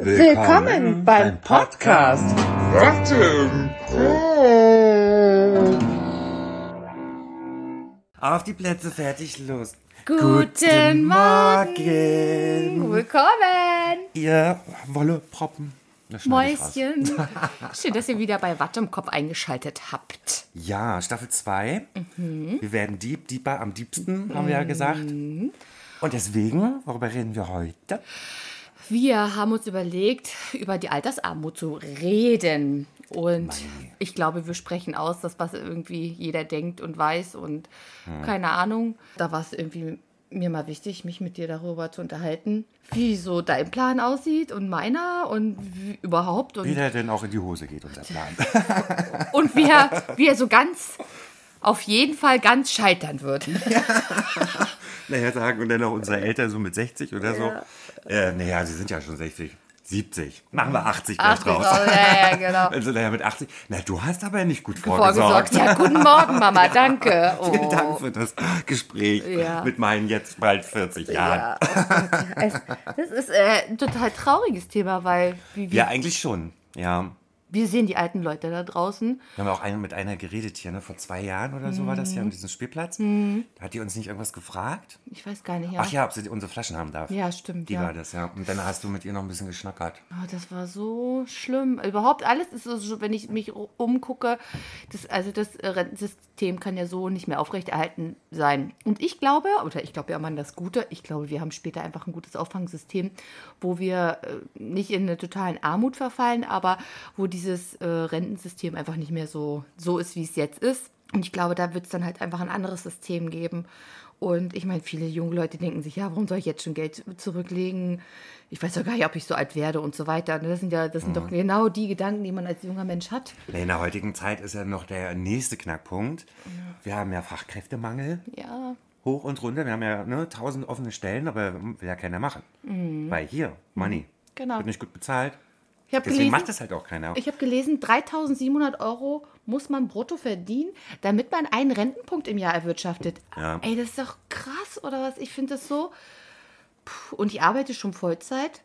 Willkommen beim Podcast. Auf die Plätze, fertig, los. Guten Morgen. Willkommen. Ihr Wolle Proppen. Das. Mäuschen. Schön, dass ihr wieder bei Watt im Kopf eingeschaltet habt. Ja, Staffel 2. Mhm. Wir werden Dieb, Dieper am diebsten, haben wir ja gesagt. Und deswegen, worüber reden wir heute? Wir haben uns überlegt, über die Altersarmut zu reden. Und ich glaube, wir sprechen aus, das, was irgendwie jeder denkt und weiß und keine Ahnung. Da war es irgendwie mir mal wichtig, mich mit dir darüber zu unterhalten, wie so dein Plan aussieht und meiner und wie, überhaupt. Und Wie der denn auch in die Hose geht, unser Plan. und wie er, wie er so ganz, auf jeden Fall ganz scheitern wird. naja, sagen und dann auch unsere Eltern so mit 60 oder so. Äh, naja, sie sind ja schon 60. 70. Machen wir 80 gleich 80 draus. draus, ja, ja, genau. Also naja, mit 80. Na, du hast aber nicht gut vorgesorgt. Vorgesorgt. Ja, guten Morgen, Mama, danke. Oh. Vielen Dank für das Gespräch Ja. mit meinen jetzt bald 40 Jahren. Ja, oh ja. Es, das ist äh, ein total trauriges Thema, weil wie, wie, Ja, eigentlich schon. Ja. Wir sehen die alten Leute da draußen. Wir haben auch eine, mit einer geredet hier, ne? vor zwei Jahren oder so war das Mhm. ja, an diesem Spielplatz. Da hat die uns nicht irgendwas gefragt. Ich weiß gar nicht. Ja. Ach ja, ob sie unsere Flaschen haben darf. Ja, stimmt, Die ja. war das, ja. Und dann hast du mit ihr noch ein bisschen geschnackert. Oh, das war so schlimm. Überhaupt alles ist so, wenn ich mich umgucke, das, also das Rentensystem kann ja so nicht mehr aufrechterhalten sein. Und ich glaube, oder ich glaube ja immer an das Gute, ich glaube, wir haben später einfach ein gutes Auffangsystem, wo wir äh, nicht in eine totalen Armut verfallen, aber wo dieses äh, Rentensystem einfach nicht mehr so, so ist, wie es jetzt ist. Und ich glaube, da wird es dann halt einfach ein anderes System geben. Und ich meine, viele junge Leute denken sich, ja, warum soll ich jetzt schon Geld zurücklegen? Ich weiß doch gar nicht, ob ich so alt werde und so weiter. Das sind ja, das sind doch genau die Gedanken, die man als junger Mensch hat. In der heutigen Zeit ist ja noch der nächste Knackpunkt. Wir haben ja Fachkräftemangel. Ja, Hoch und runter. Wir haben ja ne, tausend offene Stellen, aber will ja keiner machen. Weil hier, Money. Mhm. Genau. Wird nicht gut bezahlt. Ich habe Deswegen gelesen, macht das halt auch keiner. ich hab gelesen, 3700 Euro muss man brutto verdienen, damit man einen Rentenpunkt im Jahr erwirtschaftet. Ja. Ey, das ist doch krass, oder was? Ich finde das so. Puh, Und ich arbeite schon Vollzeit.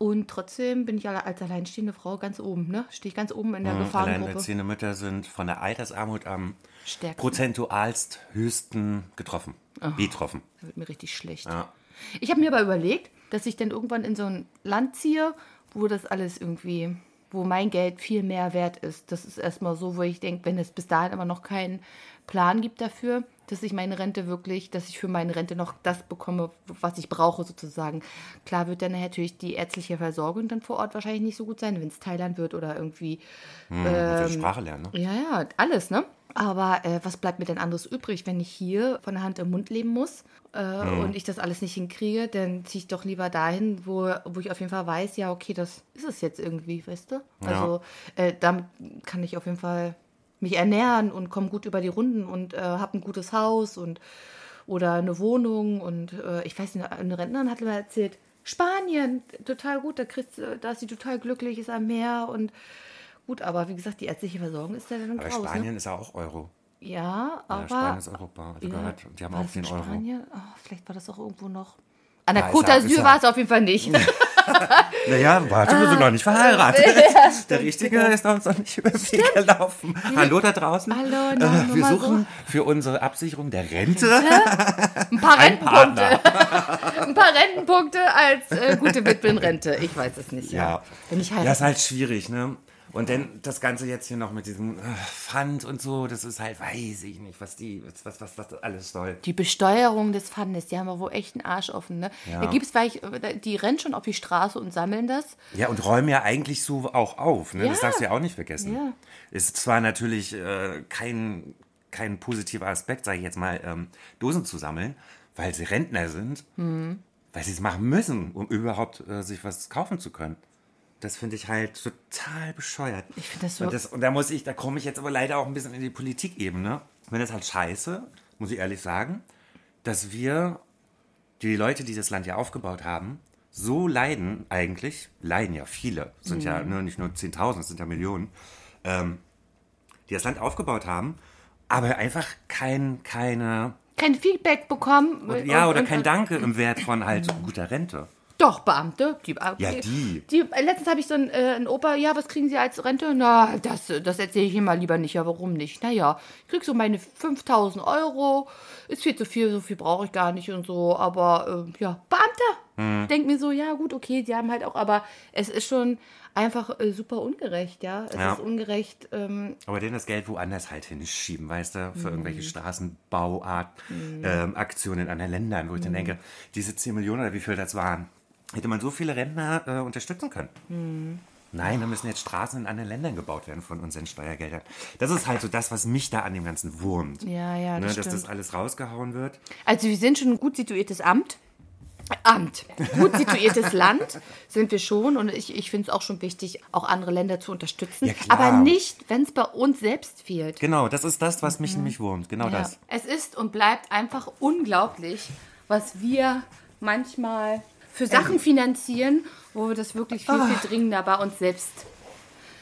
Und trotzdem bin ich als alleinstehende Frau ganz oben, ne? Stehe ich ganz oben in der Gefahrengruppe. Alleinerziehende Mütter sind von der Altersarmut am Stärksten. prozentualst höchsten getroffen. Betroffen. Da wird mir richtig schlecht. Ja. Ich habe mir aber überlegt, dass ich dann irgendwann in so ein Land ziehe, wo das alles irgendwie, wo mein Geld viel mehr wert ist. Das ist erstmal so, wo ich denke, wenn es bis dahin aber noch keinen Plan gibt dafür, dass ich meine Rente wirklich, dass ich für meine Rente noch das bekomme, was ich brauche sozusagen. Klar wird dann natürlich die ärztliche Versorgung dann vor Ort wahrscheinlich nicht so gut sein, wenn es Thailand wird oder irgendwie Hm, ähm, Sprache lernen, ne? ja, ja, alles, ne? Aber äh, was bleibt mir denn anderes übrig, wenn ich hier von der Hand im Mund leben muss äh, und ich das alles nicht hinkriege, dann ziehe ich doch lieber dahin, wo, wo ich auf jeden Fall weiß, ja, okay, das ist es jetzt irgendwie, weißt du? Also äh, damit kann ich auf jeden Fall mich ernähren und komme gut über die Runden und äh, habe ein gutes Haus und oder eine Wohnung und äh, ich weiß nicht, eine Rentnerin hat mir erzählt, Spanien, total gut, da, kriegst, du- da ist sie total glücklich, ist am Meer und gut, aber wie gesagt, die ärztliche Versorgung ist ja dann Aber graus, ne? Spanien ist ja auch Euro. Ja, aber. Ja, Spanien ist Europa, hat Ja, gehört. Die haben auch in 10 Euro. Spanien? Oh, vielleicht war das auch irgendwo noch. An der Ja, Côte d'Azur war es auf jeden Fall nicht. Naja, warte, wir sind noch nicht verheiratet. Der Richtige ist uns noch nicht über den Weg gelaufen. Hallo da draußen. Hallo, Äh, wir suchen für unsere Absicherung der Rente Ein paar Rentenpunkte. Ein paar Rentenpunkte als äh, gute Witwenrente. Ich weiß es nicht. Ja. Ja. Wenn ich Ja, ist heirate. halt schwierig, ne? Und dann das Ganze jetzt hier noch mit diesem äh, Pfand und so, das ist halt, weiß ich nicht, was die, was, was, was das alles soll. Die Besteuerung des Pfandes, die haben wir wohl echt einen Arsch offen. Ne? Ja. Da gibt's vielleicht, die rennen schon auf die Straße und sammeln das. Ja, und räumen ja eigentlich so auch auf, ne? Das Ja. darfst du ja auch nicht vergessen. Ja. Ist zwar natürlich äh, kein, kein positiver Aspekt, sage ich jetzt mal, ähm, Dosen zu sammeln, weil sie Rentner sind, Mhm. weil sie es machen müssen, um überhaupt äh, sich was kaufen zu können. Das finde ich halt total bescheuert. Ich finde das so- Und, das, und da muss ich, da komme ich jetzt aber leider auch ein bisschen in die Politikebene. Ich finde das halt scheiße, muss ich ehrlich sagen, dass wir, die Leute, die das Land ja aufgebaut haben, so leiden eigentlich, leiden ja viele, sind ja Mhm. ne, nicht nur 10.000, es sind ja Millionen, ähm, die das Land aufgebaut haben, aber einfach kein, keine, Kein Feedback bekommen. ja, und- oder und- kein Danke im Wert von halt guter Rente. Doch, Beamte. Die, Ja, die. die äh, letztens habe ich so einen, äh, einen Opa, ja, was kriegen Sie als Rente? Na, das, äh, das erzähle ich Ihnen mal lieber nicht. Ja, warum nicht? Naja, ich krieg so meine 5000 Euro. Ist viel zu viel, so viel brauche ich gar nicht und so. Aber äh, ja, Beamter. Denk mir so, ja, gut, okay, die haben halt auch, aber es ist schon einfach äh, super ungerecht, ja. Es Ja. ist ungerecht. Ähm, Aber denen das Geld woanders halt hinschieben, weißt du, für Mhm. irgendwelche Straßenbauaktionen ähm, Aktionen in anderen Ländern, wo ich dann Mhm. denke, diese 10 Millionen oder wie viel das waren, hätte man so viele Rentner äh, unterstützen können. Mhm. Nein, da müssen jetzt Straßen in anderen Ländern gebaut werden von unseren Steuergeldern. Das ist halt so das, was mich da an dem Ganzen wurmt. Ja, ja, das ne, dass das alles rausgehauen wird. Also wir sind schon ein gut situiertes Amt. Amt. Gut situiertes Land sind wir schon. Und ich, ich finde es auch schon wichtig, auch andere Länder zu unterstützen. Ja, klar. Aber nicht, wenn es bei uns selbst fehlt. Genau, das ist das, was mich nämlich wurmt. Genau Mhm. Ja. das. Es ist und bleibt einfach unglaublich, was wir manchmal für Sachen finanzieren, wo wir das wirklich viel, Ah. viel dringender bei uns selbst,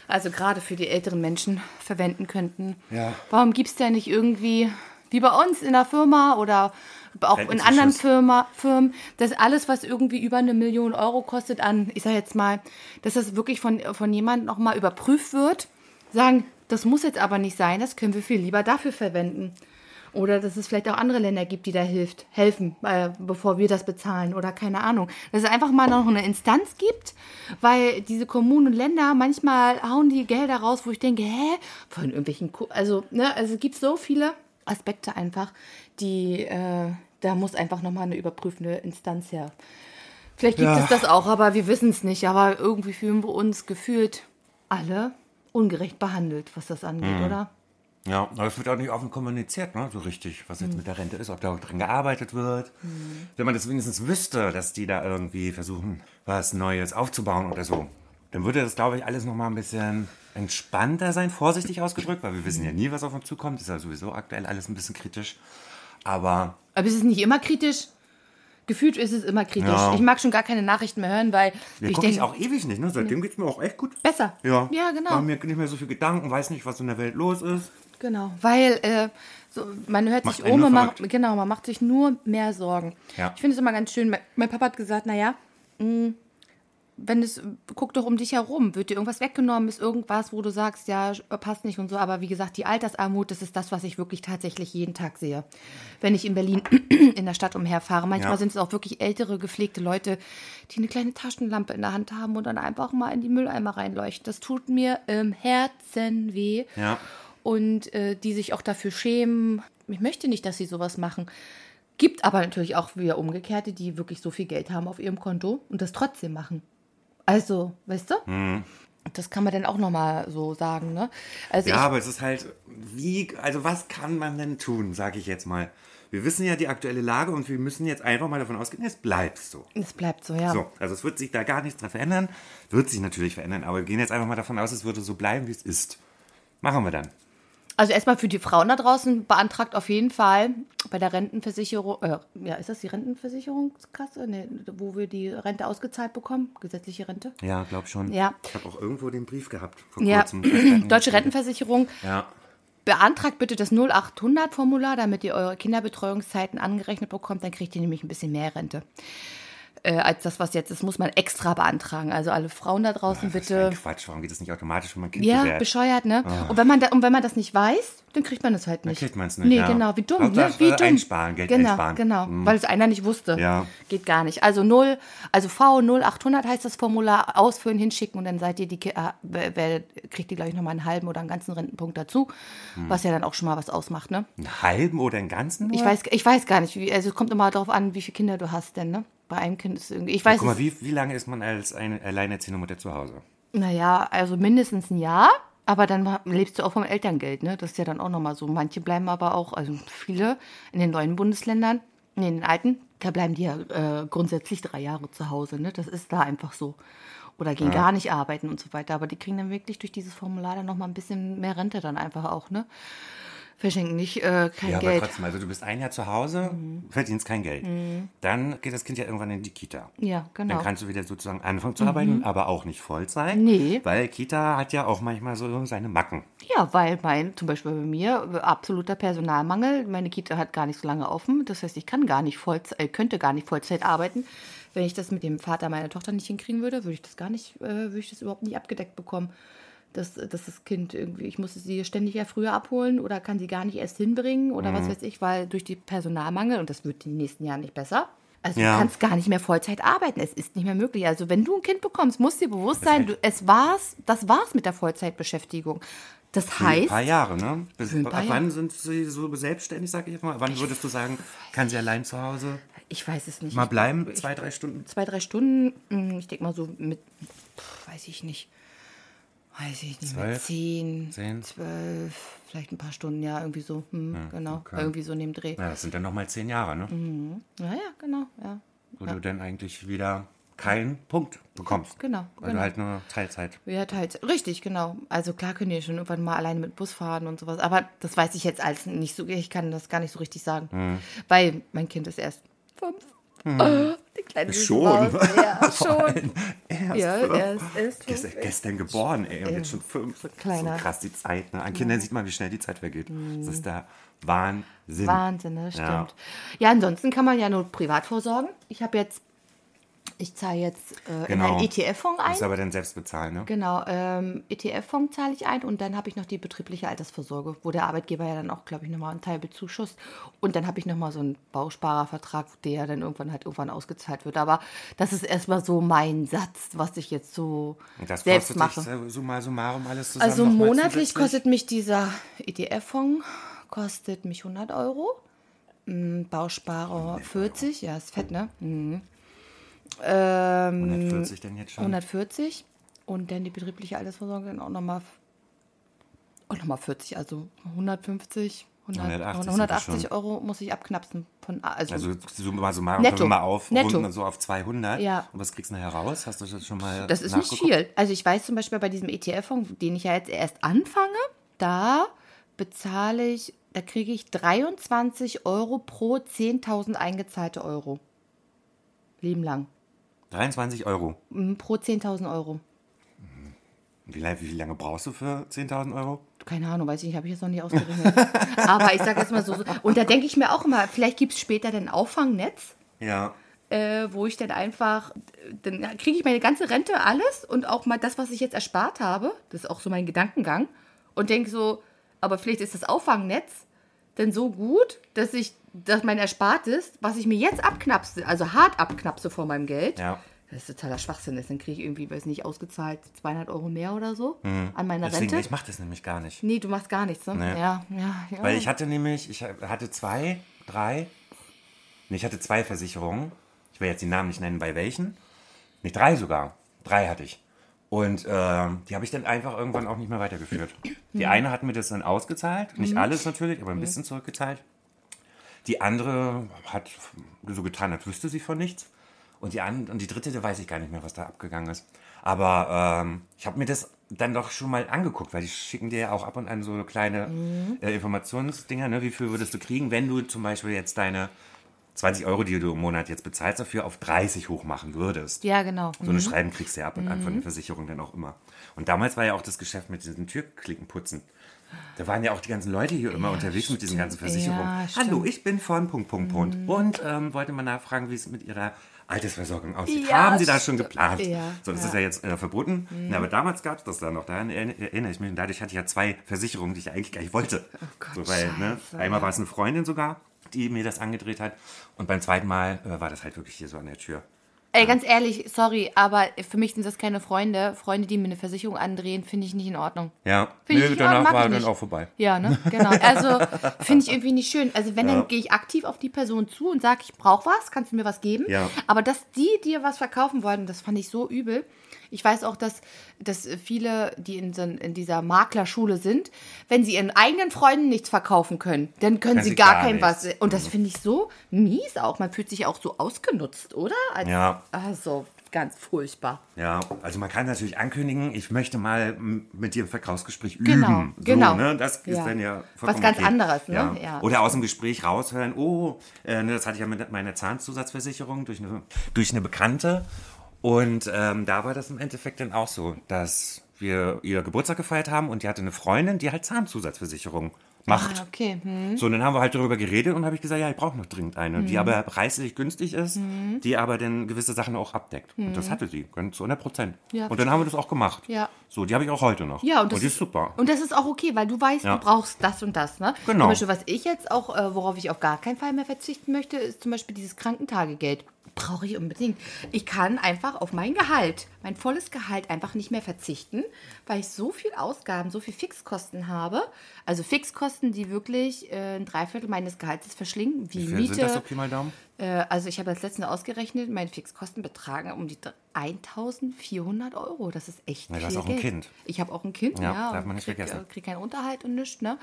also gerade für die älteren Menschen, verwenden könnten. Ja. Warum gibt es da nicht irgendwie, wie bei uns in der Firma oder auch in anderen Firma, Firmen, dass alles, was irgendwie über eine Million Euro kostet, an, ich sage jetzt mal, dass das wirklich von, von jemandem nochmal überprüft wird, sagen, das muss jetzt aber nicht sein, das können wir viel lieber dafür verwenden. Oder dass es vielleicht auch andere Länder gibt, die da hilft, helfen, äh, bevor wir das bezahlen oder keine Ahnung. Dass es einfach mal noch eine Instanz gibt, weil diese Kommunen und Länder manchmal hauen die Gelder raus, wo ich denke, hä, von irgendwelchen, Ko also, ne, also es gibt so viele Aspekte einfach, die, äh, da muss einfach nochmal eine überprüfende Instanz her. Vielleicht gibt Ja. es das auch, aber wir wissen es nicht. Aber irgendwie fühlen wir uns gefühlt alle ungerecht behandelt, was das angeht, oder? Ja, aber es wird auch nicht offen kommuniziert, ne, so richtig, was Hm. jetzt mit der Rente ist, ob da auch dran gearbeitet wird. Wenn man das wenigstens wüsste, dass die da irgendwie versuchen, was Neues aufzubauen oder so, dann würde das, glaube ich, alles nochmal ein bisschen entspannter sein, vorsichtig ausgedrückt, weil wir wissen ja nie, was auf uns zukommt. Ist ja sowieso aktuell alles ein bisschen kritisch. Aber Aber es ist nicht immer kritisch. Gefühlt ist es immer kritisch. Ja. Ich mag schon gar keine Nachrichten mehr hören, weil wir ich denke, auch ewig nicht, ne? Seitdem geht es mir auch echt gut. besser. Ja, Ja, genau. Mache mir nicht mehr so viel Gedanken, weiß nicht, was in der Welt los ist. Genau, weil äh, so, man hört Macht sich um verrückt. genau, man macht sich nur mehr Sorgen. Ja. Ich finde es immer ganz schön. Mein, mein Papa hat gesagt, naja, mh, wenn es, guck doch um dich herum, wird dir irgendwas weggenommen, ist irgendwas, wo du sagst, ja, passt nicht und so. Aber wie gesagt, die Altersarmut, das ist das, was ich wirklich tatsächlich jeden Tag sehe. Wenn ich in Berlin in der Stadt umherfahre, manchmal Ja. sind es auch wirklich ältere, gepflegte Leute, die eine kleine Taschenlampe in der Hand haben und dann einfach mal in die Mülleimer reinleuchten. Das tut mir im Herzen weh Ja. Und äh, die sich auch dafür schämen. Ich möchte nicht, dass sie sowas machen. Gibt aber natürlich auch wieder Umgekehrte, die wirklich so viel Geld haben auf ihrem Konto und das trotzdem machen. Also, weißt du? Mhm. Das kann man dann auch nochmal so sagen, ne? Also Ja, aber es ist halt, wie, also was kann man denn tun, sage ich jetzt mal. Wir wissen ja die aktuelle Lage und wir müssen jetzt einfach mal davon ausgehen, es bleibt so. ich, es bleibt so, ja. So, also es wird sich da gar nichts dran verändern. Wird sich natürlich verändern, aber wir gehen jetzt einfach mal davon aus, es würde so bleiben, wie es ist. Machen wir dann. Also erstmal für die Frauen da draußen beantragt auf jeden Fall bei der Rentenversicherung, äh, ja, ist das die Rentenversicherungskasse? Nee, wo wir die Rente ausgezahlt bekommen, gesetzliche Rente? Ja, glaub schon. Ja. Ich habe auch irgendwo den Brief gehabt vor Ja, kurzem. Nicht, Deutsche Rentenversicherung Ja. Beantragt bitte das 0800-Formular, damit ihr eure Kinderbetreuungszeiten angerechnet bekommt. Dann kriegt ihr nämlich ein bisschen mehr Rente. Äh, als das, was jetzt ist, muss man extra beantragen. Also alle Frauen da draußen ein bitte. Quatsch, warum geht das nicht automatisch, wenn man Kind Ja, gewährt? bescheuert, ne? Und, wenn man da, und wenn man das nicht weiß, dann kriegt man das halt nicht. kriegt man's nicht, Nee, ja. genau, wie dumm, ne? Wie äh, dumm. einsparen, Geld genau, einsparen. Genau, Mhm. weil es einer nicht wusste. Ja. Geht gar nicht. Also 0, also V 0800 heißt das Formular, ausfüllen, hinschicken und dann seid ihr die, äh, wer, wer kriegt ihr, glaube ich, nochmal einen halben oder einen ganzen Rentenpunkt dazu, Hm. was ja dann auch schon mal was ausmacht, ne? Einen halben oder einen ganzen? Ich weiß, ich weiß gar nicht, wie, also es kommt immer darauf an, wie viele Kinder du hast denn, ne? Bei einem Kind ist irgendwie, ich weiß Guck mal, wie, wie lange ist man als eine alleinerziehende Mutter zu Hause? naja, also mindestens ein Jahr, aber dann lebst du auch vom Elterngeld, ne? Das ist ja dann auch nochmal so. Manche bleiben aber auch, also viele in den neuen Bundesländern, nee, in den alten, da bleiben die ja äh, grundsätzlich drei Jahre zu Hause, ne? Das ist da einfach so. Oder gehen gar nicht arbeiten und so weiter. Aber die kriegen dann wirklich durch dieses Formular dann nochmal ein bisschen mehr Rente dann einfach auch, ne? Verschenken nicht äh, kein Ja, aber Geld. trotzdem, also du bist ein Jahr zu Hause, verdienst kein Geld. Dann geht das Kind ja irgendwann in die Kita. Ja, genau. Dann kannst du wieder sozusagen anfangen zu arbeiten, aber auch nicht Vollzeit. Nee. Weil Kita hat ja auch manchmal so seine Macken. Ja, weil mein, zum Beispiel bei mir, absoluter Personalmangel. Meine Kita hat gar nicht so lange offen. Das heißt, ich kann gar nicht Vollzeit, äh, könnte gar nicht Vollzeit arbeiten, Wenn ich das mit dem Vater meiner Tochter nicht hinkriegen würde, würde ich das gar nicht, äh, würde ich das überhaupt nicht abgedeckt bekommen. Dass, dass das Kind irgendwie, ich muss sie ständig ja früher abholen oder kann sie gar nicht erst hinbringen oder was weiß ich, weil durch die Personalmangel, und das wird in den nächsten Jahren nicht besser, also Ja. du kannst gar nicht mehr Vollzeit arbeiten. Es ist nicht mehr möglich. Also wenn du ein Kind bekommst, musst dir bewusst sein, du, es war's, das war's mit der Vollzeitbeschäftigung. Das Für ein heißt, paar Jahre, ne? Bis, ein ab Jahre. wann sind sie so selbstständig, sag ich jetzt mal? Wann würdest du sagen, kann sie allein zu Hause ich weiß es nicht. mal Ich- bleiben? Ich, Zwei, drei Stunden? zwei, drei Stunden, mh, ich denke mal so mit, weiß ich nicht, weiß ich nicht, Zwölf? zehn, Zehn? zwölf, vielleicht ein paar Stunden, ja, irgendwie so, hm, genau, okay. irgendwie so in dem Dreh. Na, das sind dann nochmal zehn Jahre, ne? Ja, ja, genau, ja. Wo du dann eigentlich wieder keinen Punkt bekommst. Genau, Weil genau. du halt nur Teilzeit. Ja, teils. Richtig, genau. Also klar können die schon irgendwann mal alleine mit Bus fahren und sowas. Aber das weiß ich jetzt alles nicht so. Ich kann das gar nicht so richtig sagen. Mhm. Weil mein Kind ist erst fünf. Oh, die kleine Schon? Maus. Ja, schon. Erst ja, fünf. er ist, er ist Gest- gestern geboren, ey, und jetzt schon fünf. so kleiner. So krass die Zeit, ne? An Kindern sieht man, wie schnell die Zeit vergeht. Das ist der Wahnsinn. Wahnsinn, ne? Stimmt. Ja. Ja. ansonsten kann man ja nur privat vorsorgen. Ich habe jetzt, ich zahle jetzt äh, in Genau. einen ETF-Fonds ein. Musst aber dann selbst bezahlen, ne? Genau, ähm, ETF-Fonds zahle ich ein und dann habe ich noch die betriebliche Altersvorsorge, wo der Arbeitgeber ja dann auch, glaube ich, nochmal einen Teil bezuschusst. Und dann habe ich nochmal so einen Bausparervertrag, der ja dann irgendwann halt irgendwann ausgezahlt wird. Aber das ist erstmal so mein Satz, was ich jetzt so Und das selbst kostet mache. dich summa summarum alles zusammen Also monatlich kostet mich dieser ETF-Fonds kostet mich 100 Euro. Mm, Bausparer 40, ja, ist fett, ne? Mhm. Ähm, 140 denn jetzt schon? 140 und dann die betriebliche Altersvorsorge dann auch nochmal auch nochmal 40, also 150, 100, 180 180, sind wir schon. Euro muss ich abknapsen. Von, also, Also summa summarum Netto. können wir mal auf, Netto. so auf 200. Ja. Und was kriegst du nachher raus? Hast du das schon mal das ist nicht viel. Also ich weiß zum Beispiel bei diesem ETF-Fonds, den ich ja jetzt erst anfange, da bezahle ich, da kriege ich 23 Euro pro 10.000 eingezahlte Euro. Leben lang. 23 Euro. Mm, Pro 10.000 Euro. Wie, wie lange brauchst du für 10.000 Euro? Keine Ahnung, weiß ich nicht, habe ich jetzt noch nie ausgerechnet. Aber ich sage jetzt mal so, so. Und da denke ich mir auch immer, vielleicht gibt es später ein Auffangnetz, Ja. äh, wo ich dann einfach, dann kriege ich meine ganze Rente, alles und auch mal das, was ich jetzt erspart habe. Das ist auch so mein Gedankengang. Und denke so, aber vielleicht ist das Auffangnetz denn so gut, dass ich, dass mein Erspartes, was ich mir jetzt abknapse, also hart abknapse von meinem Geld, Ja. das ist totaler Schwachsinn ist. Dann kriege ich irgendwie, weiß nicht, ausgezahlt 200 Euro mehr oder so an meiner Mhm. Deswegen, Rente. ich mache das nämlich gar nicht. Nee, du machst gar nichts, ne? Nee. Ja, ja, ja. Weil ich hatte nämlich, ich hatte zwei, drei, nee, ich hatte zwei Versicherungen. Ich will jetzt die Namen nicht nennen, bei welchen. Nee, drei sogar. Drei hatte ich. Und ähm, die habe ich dann einfach irgendwann auch nicht mehr weitergeführt. Die eine hat mir das dann ausgezahlt, nicht alles natürlich, aber ein bisschen zurückgezahlt. Die andere hat so getan, als wüsste sie von nichts. Und die, an, und die dritte, da weiß ich gar nicht mehr, was da abgegangen ist. Aber ähm, ich habe mir das dann doch schon mal angeguckt, weil die schicken dir ja auch ab und an so kleine äh, Informationsdinger. Ne? Wie viel würdest du kriegen, wenn du zum Beispiel jetzt deine 20 Euro, die du im Monat jetzt bezahlst, dafür auf 30 hochmachen würdest? ja, genau. So eine Schreiben kriegst du ja ab und an von der Versicherung dann auch immer. Und damals war ja auch das Geschäft mit diesen Türklinkenputzen. Da waren ja auch die ganzen Leute hier immer unterwegs mit diesen ganzen Versicherungen. Ja, stimmt. Mhm. Hallo, ich bin von Punkt, Punkt, Punkt. Und ähm, wollte mal nachfragen, wie es mit Ihrer Altersversorgung aussieht. Ja, Haben Sie das schon stimmt. geplant? Ja, so, das ja. Mhm. ist ja jetzt äh, verboten. Na, aber damals gab es das da noch. Daran erinner- erinnere ich mich. Und dadurch hatte ich ja zwei Versicherungen, die ich eigentlich gar nicht wollte. Oh Gott, so, weil, ne, einmal ja. war es eine Freundin sogar, die mir das angedreht hat. Und beim zweiten Mal äh, war das halt wirklich hier so an der Tür. Ey, ganz ehrlich, sorry, aber für mich sind das keine Freunde. Freunde, die mir eine Versicherung andrehen, finde ich nicht in Ordnung. Ja, Finde nee, ich, danach mag war dann auch vorbei. Ja, ne? Genau. Also finde ich irgendwie nicht schön. Also wenn, Ja. dann gehe ich aktiv auf die Person zu und sage, ich brauche was, kannst du mir was geben? Ja. Aber dass die dir was verkaufen wollten, das fand ich so übel. Ich weiß auch, dass, dass viele, die in, so, in dieser Maklerschule sind, wenn sie ihren eigenen Freunden nichts verkaufen können, dann können Können sie gar, gar kein was. Und das finde ich so mies auch. Man fühlt sich auch so ausgenutzt, oder? Als, Ja. Also ganz furchtbar. Ja, also man kann natürlich ankündigen, ich möchte mal mit dir ein Verkaufsgespräch Genau, üben. So, genau. Ne? Das ist Ja. dann ja Was ganz okay. anderes, ne? Ja. Ja. Oder aus dem Gespräch raushören, oh, äh, ne, das hatte ich ja mit meiner Zahnzusatzversicherung durch eine, durch eine Bekannte. Und ähm, da war das im Endeffekt dann auch so, dass wir ihr Geburtstag gefeiert haben und die hatte eine Freundin, die halt Zahnzusatzversicherung macht. Ah, okay. Hm. So, und dann haben wir halt darüber geredet und habe ich gesagt, ja, ich brauche noch dringend eine, Mhm. die aber preislich günstig ist, die aber dann gewisse Sachen auch abdeckt. Und das hatte sie, ganz zu 100 Prozent. Ja, und dann haben wir das auch gemacht. Ja. So, die habe ich auch heute noch. Ja, und das die ist super. Und das ist auch okay, weil du weißt, Ja. du brauchst das und das. Ne? Genau. Zum Beispiel, was ich jetzt auch, äh, worauf ich auf gar keinen Fall mehr verzichten möchte, ist zum Beispiel dieses Krankentagegeld. Brauche ich unbedingt. Ich kann einfach auf mein Gehalt, mein volles Gehalt einfach nicht mehr verzichten, weil ich so viel Ausgaben, so viel Fixkosten habe. Also Fixkosten, die wirklich äh, ein Dreiviertel meines Gehaltes verschlingen, wie, Wie viel Miete. sind das Pi mal Daumen? Äh, also ich habe das letzte ausgerechnet, meine Fixkosten betragen um die 1400 Euro. Das ist echt Ja, du viel hast auch ein Geld. Kind. Ich habe auch ein Kind, Ja, ja. darf man nicht krieg, vergessen. äh, krieg keinen Unterhalt und nichts, ne?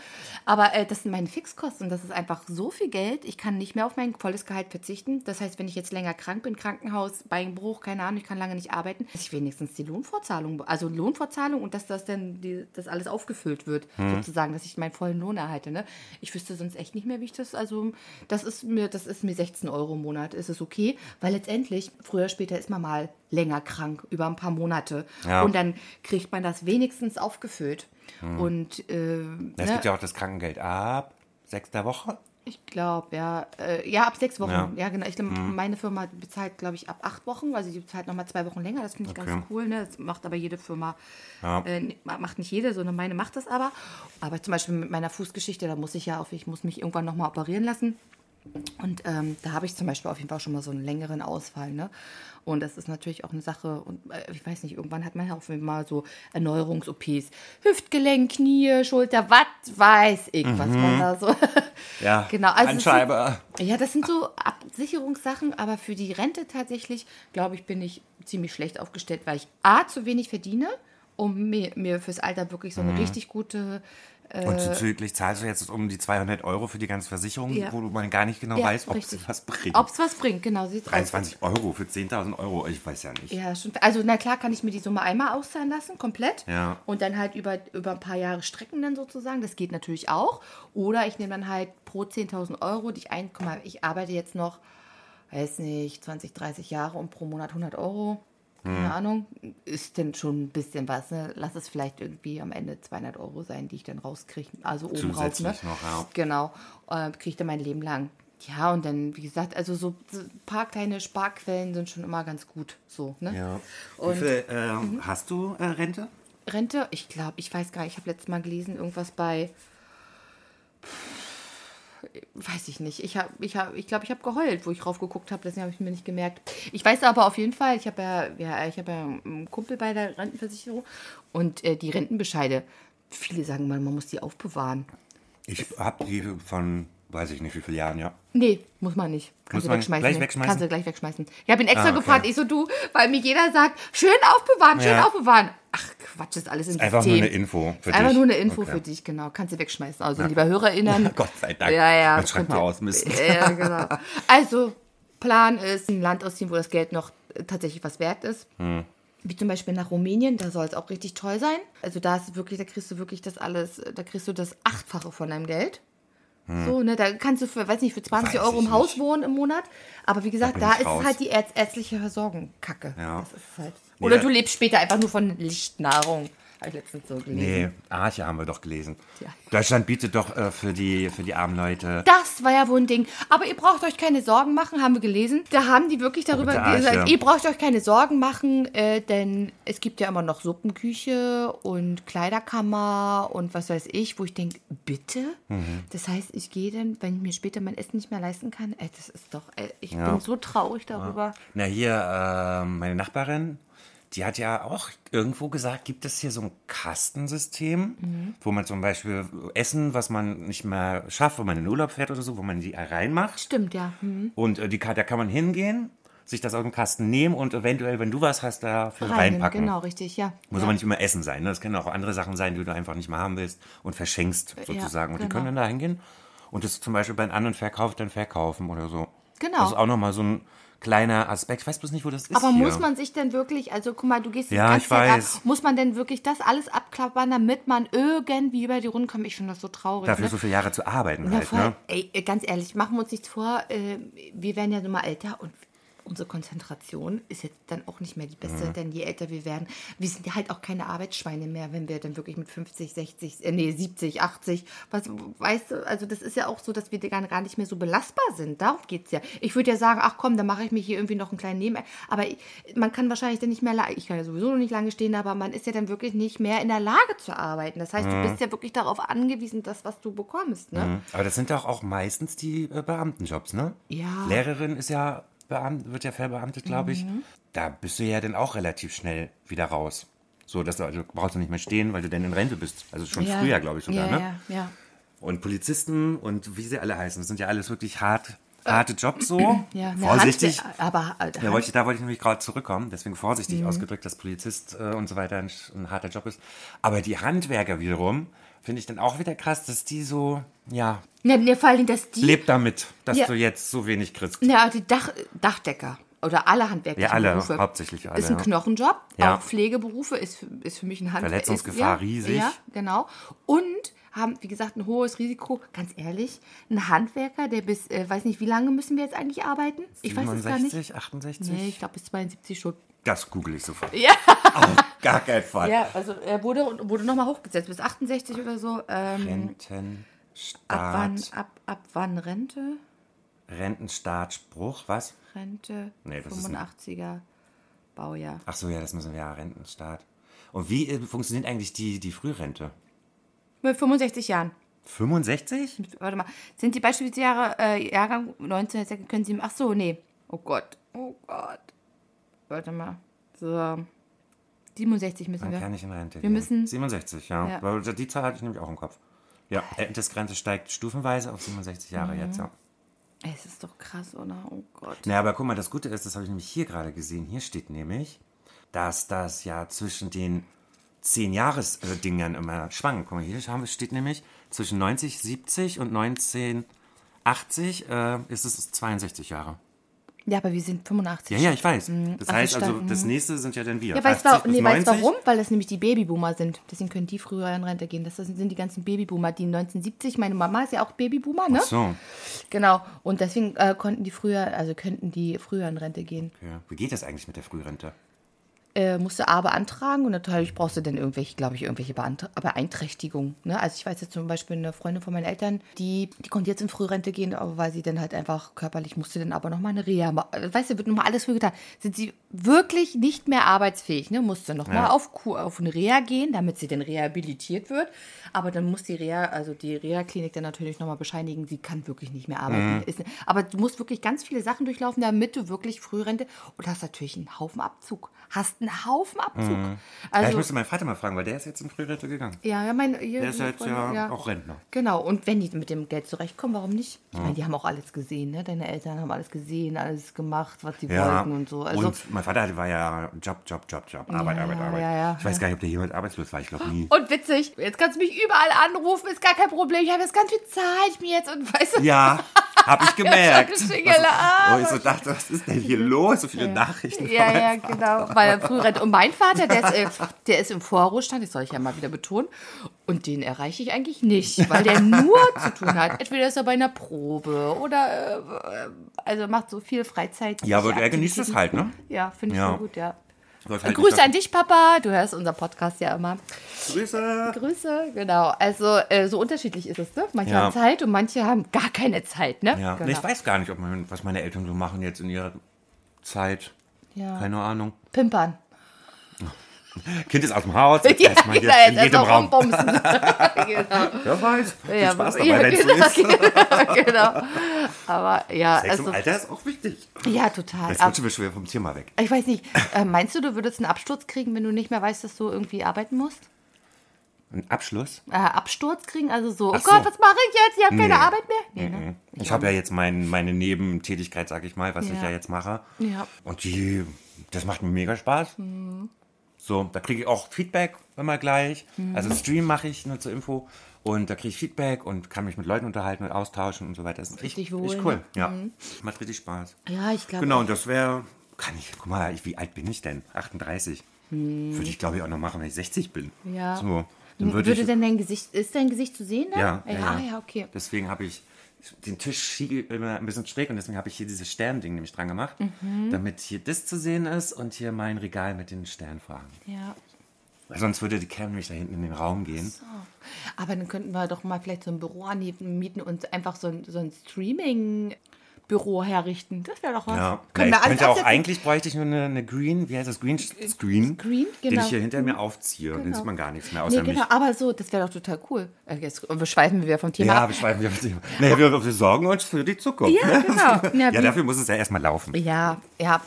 Aber äh, das sind meine Fixkosten. Das ist einfach so viel Geld. Ich kann nicht mehr auf mein volles Gehalt verzichten. Das heißt, wenn ich jetzt länger krank bin, Krankenhaus, Beinbruch, keine Ahnung, ich kann lange nicht arbeiten, dass ich wenigstens die Lohnfortzahlung, also Lohnfortzahlung und dass das dann die, das alles aufgefüllt wird, Hm. sozusagen, dass ich meinen vollen Lohn erhalte. Ne? Ich wüsste sonst echt nicht mehr, wie ich das, also das ist mir, das ist mir 16 Euro im Monat, ist es okay, weil letztendlich, früher oder später ist man mal länger krank, über ein paar Monate. Ja. Und dann kriegt man das wenigstens aufgefüllt. Hm. Und äh, Es ne, gibt ja auch das Krankengeld ab sechster Woche. ich glaube, ja. Äh, ja, ab sechs Wochen. Ja. Ja, genau. Ich glaub, meine Firma bezahlt, glaube ich, ab acht Wochen. Also die bezahlt nochmal zwei Wochen länger. Das finde ich Okay. ganz cool. Ne? Das macht aber jede Firma, Ja. äh, macht nicht jede, sondern meine macht das aber. Aber zum Beispiel mit meiner Fußgeschichte, da muss ich ja auf, ich muss mich irgendwann nochmal operieren lassen. Und ähm, da habe ich zum Beispiel auf jeden Fall schon mal so einen längeren Ausfall. Ne? Und das ist natürlich auch eine Sache. Und äh, ich weiß nicht, irgendwann hat man ja auch mal so Erneuerungs-OPs. Hüftgelenk, Knie, Schulter, was weiß ich, was man da so. Ja, genau. Also. Sind, ja, das sind so Absicherungssachen, aber für die Rente tatsächlich, glaube ich, bin ich ziemlich schlecht aufgestellt, weil ich A, zu wenig verdiene, um mir, mir fürs Alter wirklich so Mhm. eine richtig gute. Und zuzüglich zahlst du jetzt um die 200 Euro für die ganze Versicherung, Ja. wo man gar nicht genau Ja, weiß, ob sie was bringt. Ob es was bringt, genau. Sieht's aus. 23 Euro für 10.000 Euro, ich weiß ja nicht. Ja, schon. Also, na klar, kann ich mir die Summe einmal auszahlen lassen, komplett. Ja. Und dann halt über, über ein paar Jahre strecken dann sozusagen. Das geht natürlich auch. Oder ich nehme dann halt pro 10.000 Euro, die ich ein, guck mal, ich arbeite jetzt noch, weiß nicht, 20, 30 Jahre und pro Monat 100 Euro. Keine Hm. Ahnung, ist denn schon ein bisschen was. Ne? Lass es vielleicht irgendwie am Ende 200 Euro sein, die ich dann rauskriege. Also oben raus. Ne? Noch, ja. Genau, äh, kriege ich dann mein Leben lang. Ja, und dann, wie gesagt, also so ein paar kleine Sparquellen sind schon immer ganz gut. So, ne? Ja. Und- Wie viel ähm, hast du äh, Rente? Rente, ich glaube, ich weiß gar nicht, ich habe letztes Mal gelesen, irgendwas bei. Weiß ich nicht. Ich habe, ich habe, ich glaube, ich habe geheult, wo ich drauf geguckt habe. Deswegen habe ich mir nicht gemerkt. Ich weiß aber auf jeden Fall, ich habe ja, ja, habe ja einen Kumpel bei der Rentenversicherung und äh, die Rentenbescheide. Viele sagen mal, man muss die aufbewahren. Ich habe die von, weiß ich nicht, wie viele Jahren, ja. Nee, muss man nicht. Kannst Muss du man wegschmeißen. gleich ne? wegschmeißen? Kannst du gleich wegschmeißen. Ich habe ihn extra Ah, okay. gefragt, ich so du, weil mir jeder sagt, schön aufbewahren, schön Ja. aufbewahren. Ach Quatsch, ist alles im Einfach System. nur eine Info für Ist Einfach dich. nur eine Info Okay. für dich, genau. Kannst du wegschmeißen. Also, lieber HörerInnen. Gott sei Dank. Ja, ja. Jetzt schreib mal aus, Mist. Ja, genau. Also, Plan ist, ein Land ausziehen, wo das Geld noch äh, tatsächlich was wert ist. Hm. Wie zum Beispiel nach Rumänien, da soll es auch richtig toll sein. Also da ist wirklich, da kriegst du wirklich das alles, da kriegst du das Achtfache von deinem Geld. So, ne, da kannst du für, weiß nicht, für 20 Hm. Weiß Euro im Haus nicht. wohnen im Monat. Aber wie gesagt, da ich ist raus. es halt die ärz ärztliche Versorgung Kacke. Ja. Das ist halt. Oder Ja. du lebst später einfach nur von Lichtnahrung. Habe ich letztens so gelesen. Nee, Arche haben wir doch gelesen. Ja. Deutschland bietet doch äh, für, die, für die armen Leute. Das war ja wohl ein Ding. Aber ihr braucht euch keine Sorgen machen, haben wir gelesen. Da haben die wirklich darüber Arsch, gesagt, ja. ihr braucht euch keine Sorgen machen, äh, denn es gibt ja immer noch Suppenküche und Kleiderkammer und was weiß ich, wo ich denke, bitte? Mhm. Das heißt, ich gehe dann, wenn ich mir später mein Essen nicht mehr leisten kann, ey, das ist doch, ey, ich Ja. bin so traurig darüber. Na, hier, ähm, meine Nachbarin, die hat ja auch irgendwo gesagt, gibt es hier so ein Kastensystem, Mhm. wo man zum Beispiel Essen, was man nicht mehr schafft, wo man in den Urlaub fährt oder so, wo man die reinmacht. Stimmt, ja. Hm. Und äh, die, da kann man hingehen, sich das aus dem Kasten nehmen und eventuell, wenn du was hast, dafür Rein, reinpacken. genau, richtig, ja. Muss ja. aber nicht immer Essen sein. Ne? Das können auch andere Sachen sein, die du einfach nicht mehr haben willst und verschenkst sozusagen. und die genau. können dann da hingehen und das zum Beispiel bei einem anderen Verkauf dann verkaufen oder so. Genau. Das ist auch nochmal so ein kleiner Aspekt. Ich weiß bloß nicht, wo das ist. Aber hier. muss man sich denn wirklich, also guck mal, du gehst die Ja, ich Zeit ab, weiß. muss man denn wirklich das alles abklappern, damit man irgendwie über die Runden kommt? Ich finde das so traurig. Dafür ne? so viele Jahre zu arbeiten Ja, halt, voll. ne? Ey, äh, ganz ehrlich, machen wir uns nichts vor, äh, wir werden ja nun mal älter und unsere Konzentration ist jetzt dann auch nicht mehr die beste, denn je älter wir werden, wir sind ja halt auch keine Arbeitsschweine mehr, wenn wir dann wirklich mit 50, 60, äh, nee, 70, 80, was, weißt du, also das ist ja auch so, dass wir gar gar nicht mehr so belastbar sind. Darum geht es ja. Ich würde ja sagen, ach komm, dann mache ich mich hier irgendwie noch einen kleinen Neben. Aber ich, man kann wahrscheinlich dann nicht mehr, ich kann ja sowieso noch nicht lange stehen, aber man ist ja dann wirklich nicht mehr in der Lage zu arbeiten. Das heißt, du bist ja wirklich darauf angewiesen, das, was du bekommst. Ne? Aber das sind doch auch meistens die äh, Beamtenjobs, ne? Ja. Lehrerin ist ja Beamt, wird ja verbeamtet, glaube ich. Mhm. Da bist du ja dann auch relativ schnell wieder raus. So, dass du, also brauchst du nicht mehr stehen, weil du dann in Rente bist. Also schon Ja. früher, glaube ich sogar, ja, ne? Ja, ja. Und Polizisten und wie sie alle heißen, das sind ja alles wirklich hart, harte Jobs so. Äh, Ja, Vorsichtig. Handwer- aber äh, Da wollte, ich, da wollte ich nämlich gerade zurückkommen, deswegen vorsichtig Mhm. ausgedrückt, dass Polizist äh, und so weiter ein, ein harter Job ist. Aber die Handwerker wiederum, finde ich dann auch wieder krass, dass die so, ja, Ja, ne, vor allem, dass die, lebt damit, dass Ja. du jetzt so wenig kriegst. ja, die Dach, Dachdecker oder alle handwerklichen Ja, alle, Berufe. hauptsächlich alle. Ist ein. Knochenjob. Ja. Auch Pflegeberufe ist, für- ist für mich ein Handwerk. Verletzungsgefahr ist, ja, riesig. Ja, genau. Und haben, wie gesagt, ein hohes Risiko. Ganz ehrlich, ein Handwerker, der bis, äh, weiß nicht, wie lange müssen wir jetzt eigentlich arbeiten? Ich weiß es gar nicht. 67, 68? Nee, ich glaube bis 72 schon. Das google ich sofort. Ja. Auf gar keinen Fall. Ja, also er wurde, wurde nochmal hochgesetzt, bis 68 oder so. Ähm, Rentenstaat, ab, wann, ab, ab wann Rente? Rentenstartspruch, was? Rente, Nee, das ist ein- 85er Baujahr. Ach so, ja, das müssen wir, ja, Rentenstaat. Und wie äh, funktioniert eigentlich die, die Frührente? Mit 65 Jahren. 65? Warte mal, sind die Beispielsjahre äh, Jahrgang 19, können Sie, ach so, nee. Oh Gott, oh Gott. Warte mal. So. 67 müssen Dann wir. kann ich in Rente Wir gehen. müssen- 67, ja. Ja. Weil Die Zahl hatte ich nämlich auch im Kopf. Ja, Altersgrenze steigt stufenweise auf 67 Mhm. Jahre jetzt, ja. Es ist doch krass, oder? Oh Gott. Na, aber guck mal, das Gute ist, das habe ich nämlich hier gerade gesehen. Hier steht nämlich, dass das ja zwischen den 10 Jahres-Dingern immer schwankt. Guck mal, hier haben wir- steht nämlich zwischen 1970 und 1980 äh, ist es 62 Jahre. Ja, aber wir sind 85. Ja, ja, ich weiß. Das Mhm. Ach, heißt also, das nächste sind ja dann wir. Ja, weißt 80 du, nee, weißt 90. warum? Weil das nämlich die Babyboomer sind. Deswegen können die früher in Rente gehen. Das sind die ganzen Babyboomer, die 1970, meine Mama ist ja auch Babyboomer, ne? Ach so. Genau. Und deswegen äh, konnten die früher, also könnten die früher in Rente gehen. Ja. Wie geht das eigentlich mit der Frührente? Äh, musst du A beantragen und natürlich brauchst du dann irgendwelche, glaube ich, irgendwelche Beantra Beeinträchtigungen. Ne? Also ich weiß jetzt zum Beispiel eine Freundin von meinen Eltern, die, die konnte jetzt in Frührente gehen, aber weil sie dann halt einfach körperlich musste dann aber nochmal eine Reha machen. Weißt du, wird nochmal alles für getan. Sind sie wirklich nicht mehr arbeitsfähig, ne? Musste nochmal Ja. auf, auf eine Reha gehen, damit sie dann rehabilitiert wird. Aber dann muss die Reha, also die Reha-Klinik dann natürlich nochmal bescheinigen, sie kann wirklich nicht mehr arbeiten. Mhm. Ist, aber du musst wirklich ganz viele Sachen durchlaufen, damit du wirklich Frührente und hast natürlich einen Haufen Abzug. Hast einen Haufen Abzug. ja, ich Also, müsste meinen Vater mal fragen, weil der ist jetzt in Frührente gegangen. ja, ja, mein, hier, Der ist jetzt Freundin, ja, auch Rentner. Genau, und wenn die mit dem Geld zurechtkommen, warum nicht? Ich meine, die haben auch alles gesehen, ne? Deine Eltern haben alles gesehen, alles gemacht, was sie Ja, wollten und so. Also, und mein Vater war ja Job, Job, Job, Job, Arbeit, Ja, Arbeit, Arbeit. ja, ja. ich weiß gar nicht, ob der jemals arbeitslos war, ich glaube nie. und witzig, jetzt kannst du mich überall anrufen, ist gar kein Problem. Ich habe jetzt ganz viel Zeit mir jetzt und weißt du, Ja, habe ich gemerkt. Ja, Schingele, ah, Wo ich so dachte, was ist denn hier los? So viele Nachrichten. Ja, ja, genau. Weil rennt. Und mein Vater, der ist, äh, der ist im Vorruhestand, das soll ich ja mal wieder betonen. Und den erreiche ich eigentlich nicht, weil der nur zu tun hat. Entweder ist er bei einer Probe oder äh, also macht so viel Freizeit. Ja, aber er genießt es halt, ne? Ja, finde ich Ja. gut, ja. Halt Grüße an dich, Papa. Du hörst unseren Podcast ja immer. Grüße. Grüße, genau. Also äh, so unterschiedlich ist es, ne? Manche Ja. haben Zeit und manche haben gar keine Zeit, ne? Ja, genau. ich weiß gar nicht, ob man, was meine Eltern so machen jetzt in ihrer Zeit. Ja. Keine Ahnung. Pimpern. Kind ist aus dem Haus. Jetzt Ja, erstmal genau, in jedem Raum. genau. Wer weiß. Viel Ja, Spaß dabei, ja, wenn es so genau, ist. genau. Aber ja, Sex also, im Alter ist auch wichtig. ja, total. Jetzt rutschen wir schwer vom Thema weg. ich weiß nicht, äh, meinst du, du würdest einen Absturz kriegen, wenn du nicht mehr weißt, dass du irgendwie arbeiten musst? Ein Abschluss? Äh, Absturz kriegen? Also so, oh Ach so. Gott, was mache ich jetzt? Ich habe keine Nee. Arbeit mehr? Nee, ne? Ich habe ja jetzt mein, meine Nebentätigkeit, sag ich mal, was ich Ja. ja jetzt mache. Ja. Und die, das macht mir mega Spaß. So, da kriege ich auch Feedback immer gleich. Also Stream mache ich nur zur Info. Und da kriege ich Feedback und kann mich mit Leuten unterhalten und austauschen und so weiter. Das ist Richtig echt, wohl, echt cool. Ja, macht richtig Spaß. Ja, ich glaube. Genau, und das wäre, kann ich, guck mal, ich, wie alt bin ich denn? 38. Würde ich, glaube ich, auch noch machen, wenn ich 60 bin. Ja. So, dann würde Würde ich, denn dein Gesicht, ist dein Gesicht zu sehen? Da? ja, ja, ja, ja, okay. Deswegen habe ich den Tisch schiebe immer ein bisschen schräg und deswegen habe ich hier dieses Sternding nämlich dran gemacht, Mhm. damit hier das zu sehen ist und hier mein Regal mit den Sternfragen. Ja. Weil sonst würde die Cam nämlich da hinten in den Raum gehen. Aber dann könnten wir doch mal vielleicht so ein Büro anmieten und einfach so ein, so ein Streaming-Büro herrichten. Das wäre doch was. Ja, Können Na, wir könnte auch, eigentlich bräuchte ich nur eine, eine Green, wie heißt das, Green Screen, Screen, den genau. ich hier hinter mir aufziehe und dann Genau. sieht man gar nichts mehr Nee, außer genau, mich. aber so, das wäre doch total cool. Äh, Jetzt beschweifen wir wieder vom Thema Ja, ab. wir das. Nee, wir, wir sorgen uns für die Zukunft. Ja, ne? genau. Ja, Ja, dafür muss es ja erstmal laufen. Ja, ja.